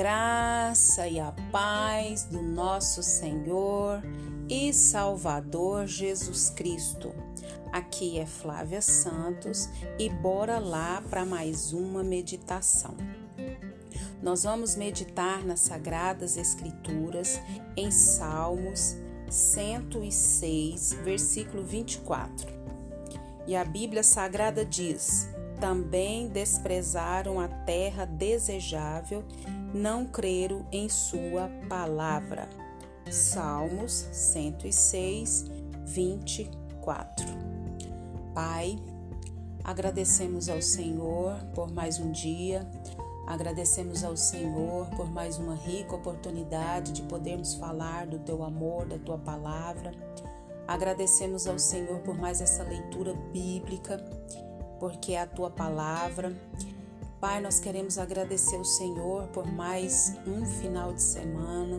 graça e a paz do nosso Senhor e Salvador Jesus Cristo. Aqui é Flávia Santos e bora lá para mais uma meditação. Nós vamos meditar nas Sagradas Escrituras em Salmos 106, versículo 24. E a Bíblia Sagrada diz: Também desprezaram a terra desejável não creram em Sua palavra. Salmos 106, 24. Pai, agradecemos ao Senhor por mais um dia, agradecemos ao Senhor por mais uma rica oportunidade de podermos falar do Teu amor, da Tua palavra. Agradecemos ao Senhor por mais essa leitura bíblica, porque é a Tua palavra Pai, nós queremos agradecer o Senhor por mais um final de semana.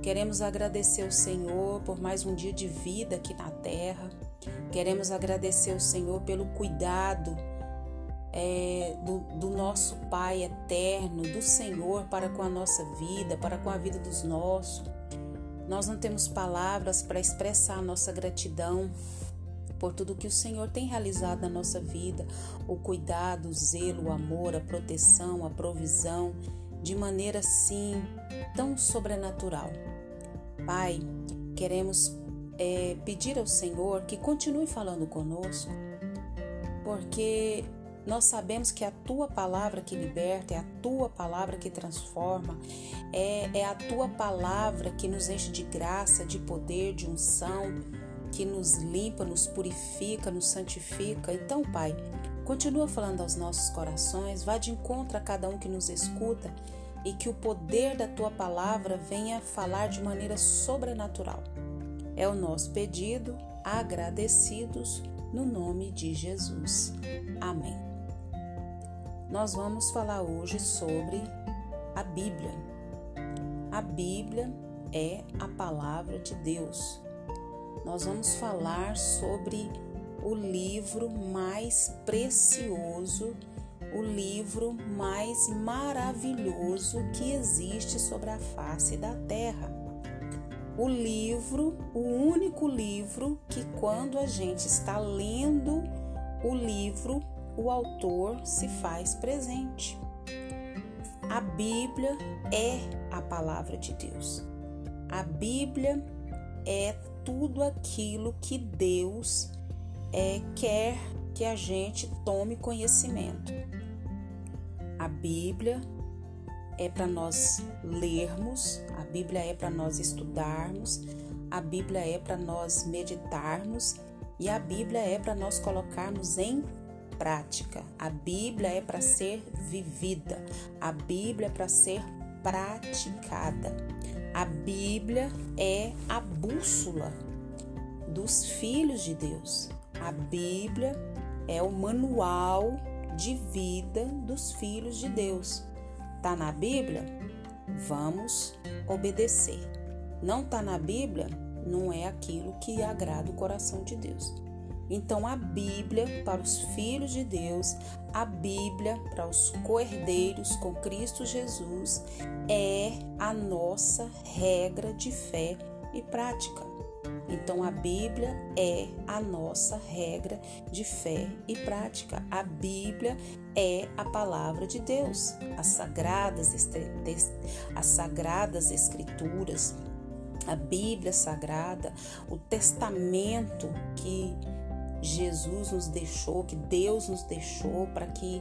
Queremos agradecer o Senhor por mais um dia de vida aqui na terra. Queremos agradecer o Senhor pelo cuidado é, do, do nosso Pai eterno, do Senhor para com a nossa vida, para com a vida dos nossos. Nós não temos palavras para expressar a nossa gratidão por tudo que o Senhor tem realizado na nossa vida, o cuidado, o zelo, o amor, a proteção, a provisão, de maneira assim tão sobrenatural. Pai, queremos é, pedir ao Senhor que continue falando conosco, porque nós sabemos que a tua palavra que liberta, é a tua palavra que transforma, é, é a tua palavra que nos enche de graça, de poder, de unção que nos limpa, nos purifica, nos santifica. Então, Pai, continua falando aos nossos corações, vá de encontro a cada um que nos escuta e que o poder da tua palavra venha falar de maneira sobrenatural. É o nosso pedido, agradecidos no nome de Jesus. Amém. Nós vamos falar hoje sobre a Bíblia. A Bíblia é a palavra de Deus nós vamos falar sobre o livro mais precioso, o livro mais maravilhoso que existe sobre a face da terra. O livro, o único livro que, quando a gente está lendo o livro, o autor se faz presente. A Bíblia é a palavra de Deus. A Bíblia é tudo aquilo que Deus é, quer que a gente tome conhecimento. A Bíblia é para nós lermos, a Bíblia é para nós estudarmos, a Bíblia é para nós meditarmos e a Bíblia é para nós colocarmos em prática. A Bíblia é para ser vivida, a Bíblia é para ser praticada. A Bíblia é a bússola dos filhos de Deus. A Bíblia é o manual de vida dos filhos de Deus. Tá na Bíblia? Vamos obedecer. Não tá na Bíblia? Não é aquilo que agrada o coração de Deus. Então, a Bíblia para os filhos de Deus, a Bíblia para os coerdeiros com Cristo Jesus, é a nossa regra de fé e prática. Então, a Bíblia é a nossa regra de fé e prática. A Bíblia é a palavra de Deus. As sagradas, as sagradas Escrituras, a Bíblia Sagrada, o testamento que Jesus nos deixou, que Deus nos deixou para que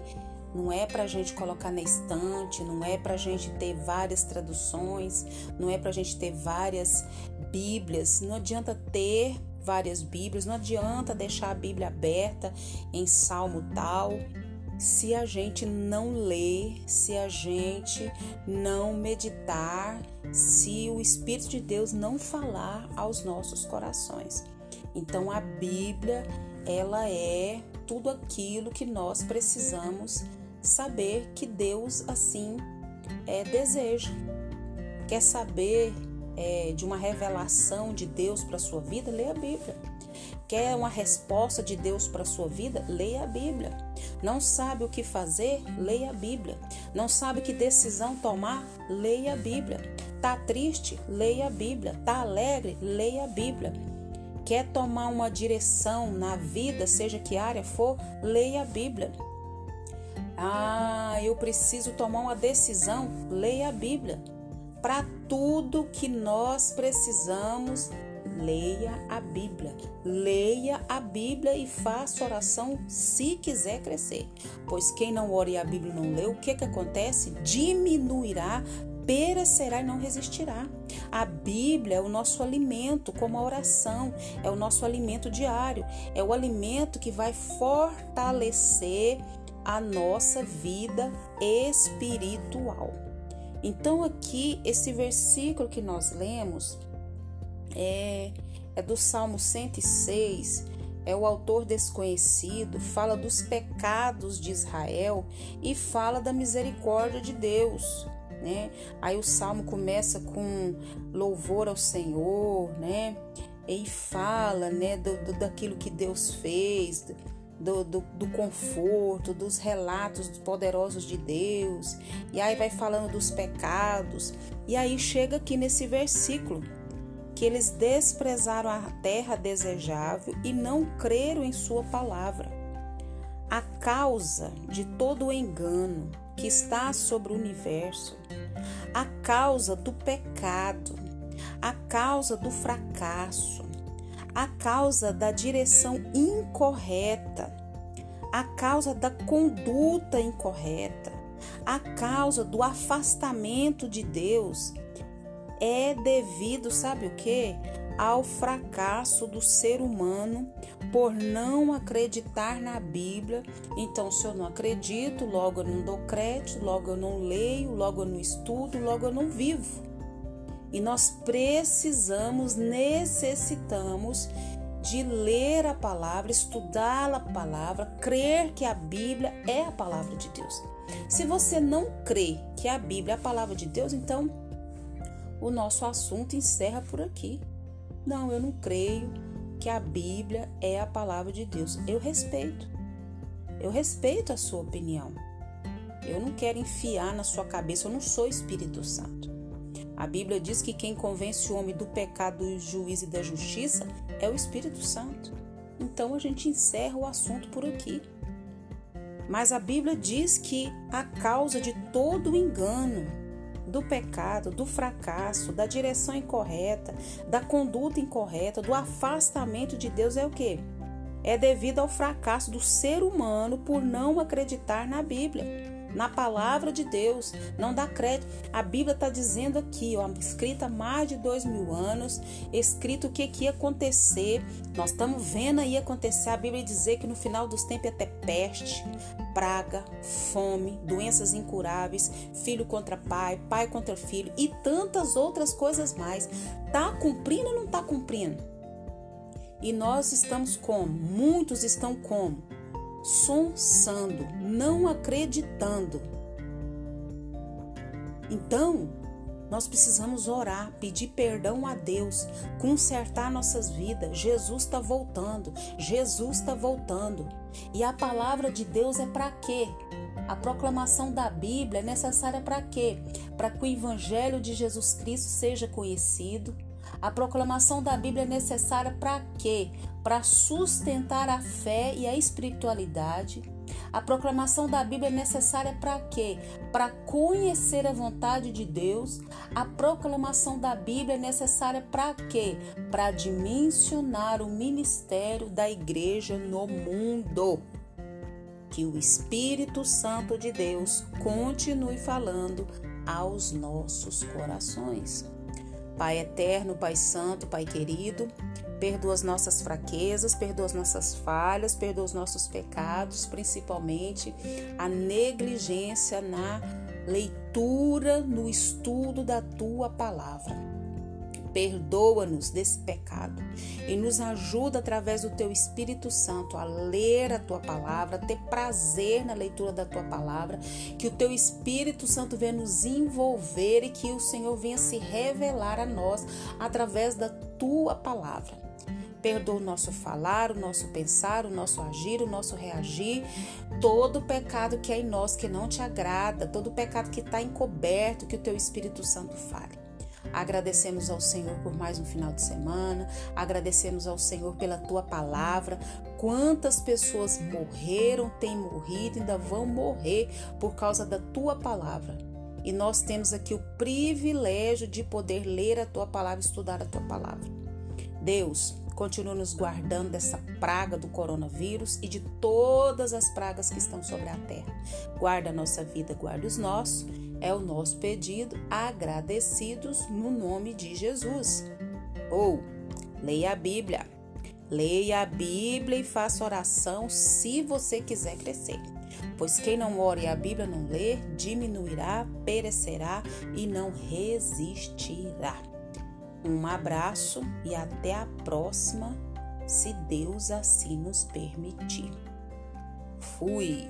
não é para a gente colocar na estante, não é para a gente ter várias traduções, não é para a gente ter várias Bíblias. Não adianta ter várias Bíblias, não adianta deixar a Bíblia aberta em salmo tal. Se a gente não ler, se a gente não meditar, se o Espírito de Deus não falar aos nossos corações. Então a Bíblia ela é tudo aquilo que nós precisamos saber que Deus assim é, deseja. Quer saber é, de uma revelação de Deus para a sua vida? Lê a Bíblia. Quer uma resposta de Deus para a sua vida? Leia a Bíblia. Não sabe o que fazer? Leia a Bíblia. Não sabe que decisão tomar? Leia a Bíblia. Tá triste? Leia a Bíblia. Tá alegre? Leia a Bíblia. Quer tomar uma direção na vida, seja que área for? Leia a Bíblia. Ah, eu preciso tomar uma decisão? Leia a Bíblia. Para tudo que nós precisamos, leia a Bíblia. Leia a Bíblia e faça oração se quiser crescer. Pois quem não ora e a Bíblia não lê, o que, que acontece? Diminuirá, perecerá e não resistirá. A Bíblia é o nosso alimento, como a oração, é o nosso alimento diário, é o alimento que vai fortalecer a nossa vida espiritual. Então, aqui, esse versículo que nós lemos é, é do Salmo 106. É o autor desconhecido, fala dos pecados de Israel e fala da misericórdia de Deus. Né? Aí o salmo começa com louvor ao Senhor, né? E fala, né, do, do daquilo que Deus fez, do, do, do, conforto, dos relatos poderosos de Deus, e aí vai falando dos pecados, e aí chega aqui nesse versículo que eles desprezaram a terra desejável e não creram em Sua palavra. A causa de todo o engano que está sobre o universo, a causa do pecado, a causa do fracasso, a causa da direção incorreta, a causa da conduta incorreta, a causa do afastamento de Deus é devido, sabe o que? Ao fracasso do ser humano por não acreditar na Bíblia. Então, se eu não acredito, logo eu não dou crédito, logo eu não leio, logo eu não estudo, logo eu não vivo. E nós precisamos, necessitamos de ler a palavra, estudar a palavra, crer que a Bíblia é a palavra de Deus. Se você não crê que a Bíblia é a palavra de Deus, então o nosso assunto encerra por aqui. Não, eu não creio que a Bíblia é a palavra de Deus. Eu respeito. Eu respeito a sua opinião. Eu não quero enfiar na sua cabeça, eu não sou Espírito Santo. A Bíblia diz que quem convence o homem do pecado, do juízo e da justiça é o Espírito Santo. Então a gente encerra o assunto por aqui. Mas a Bíblia diz que a causa de todo engano, do pecado, do fracasso, da direção incorreta, da conduta incorreta, do afastamento de Deus é o que? É devido ao fracasso do ser humano por não acreditar na Bíblia na palavra de Deus, não dá crédito. A Bíblia está dizendo aqui, ó, escrita há mais de dois mil anos, escrito o que, que ia acontecer. Nós estamos vendo aí acontecer. A Bíblia dizer que no final dos tempos ia ter peste, praga, fome, doenças incuráveis, filho contra pai, pai contra filho e tantas outras coisas mais. Tá cumprindo ou não tá cumprindo? E nós estamos como? Muitos estão como? Sonsando, não acreditando. Então, nós precisamos orar, pedir perdão a Deus, consertar nossas vidas. Jesus está voltando, Jesus está voltando. E a palavra de Deus é para quê? A proclamação da Bíblia é necessária para quê? Para que o Evangelho de Jesus Cristo seja conhecido. A proclamação da Bíblia é necessária para quê? para sustentar a fé e a espiritualidade. A proclamação da Bíblia é necessária para quê? Para conhecer a vontade de Deus. A proclamação da Bíblia é necessária para quê? Para dimensionar o ministério da igreja no mundo. Que o Espírito Santo de Deus continue falando aos nossos corações. Pai eterno, Pai santo, Pai querido, perdoa as nossas fraquezas, perdoa as nossas falhas, perdoa os nossos pecados, principalmente a negligência na leitura, no estudo da tua palavra. Perdoa-nos desse pecado e nos ajuda através do teu Espírito Santo a ler a tua palavra, a ter prazer na leitura da tua palavra, que o teu Espírito Santo venha nos envolver e que o Senhor venha se revelar a nós através da tua palavra Perdoa o nosso falar, o nosso pensar, o nosso agir, o nosso reagir, todo pecado que é em nós que não te agrada, todo pecado que está encoberto, que o teu Espírito Santo fale. Agradecemos ao Senhor por mais um final de semana, agradecemos ao Senhor pela tua palavra. Quantas pessoas morreram, têm morrido, ainda vão morrer por causa da tua palavra. E nós temos aqui o privilégio de poder ler a tua palavra, estudar a tua palavra. Deus, continua nos guardando dessa praga do coronavírus e de todas as pragas que estão sobre a terra. Guarda a nossa vida, guarda os nossos. É o nosso pedido, agradecidos no nome de Jesus. Ou leia a Bíblia. Leia a Bíblia e faça oração se você quiser crescer. Pois quem não ora e a Bíblia não ler, diminuirá, perecerá e não resistirá. Um abraço e até a próxima, se Deus assim nos permitir. Fui!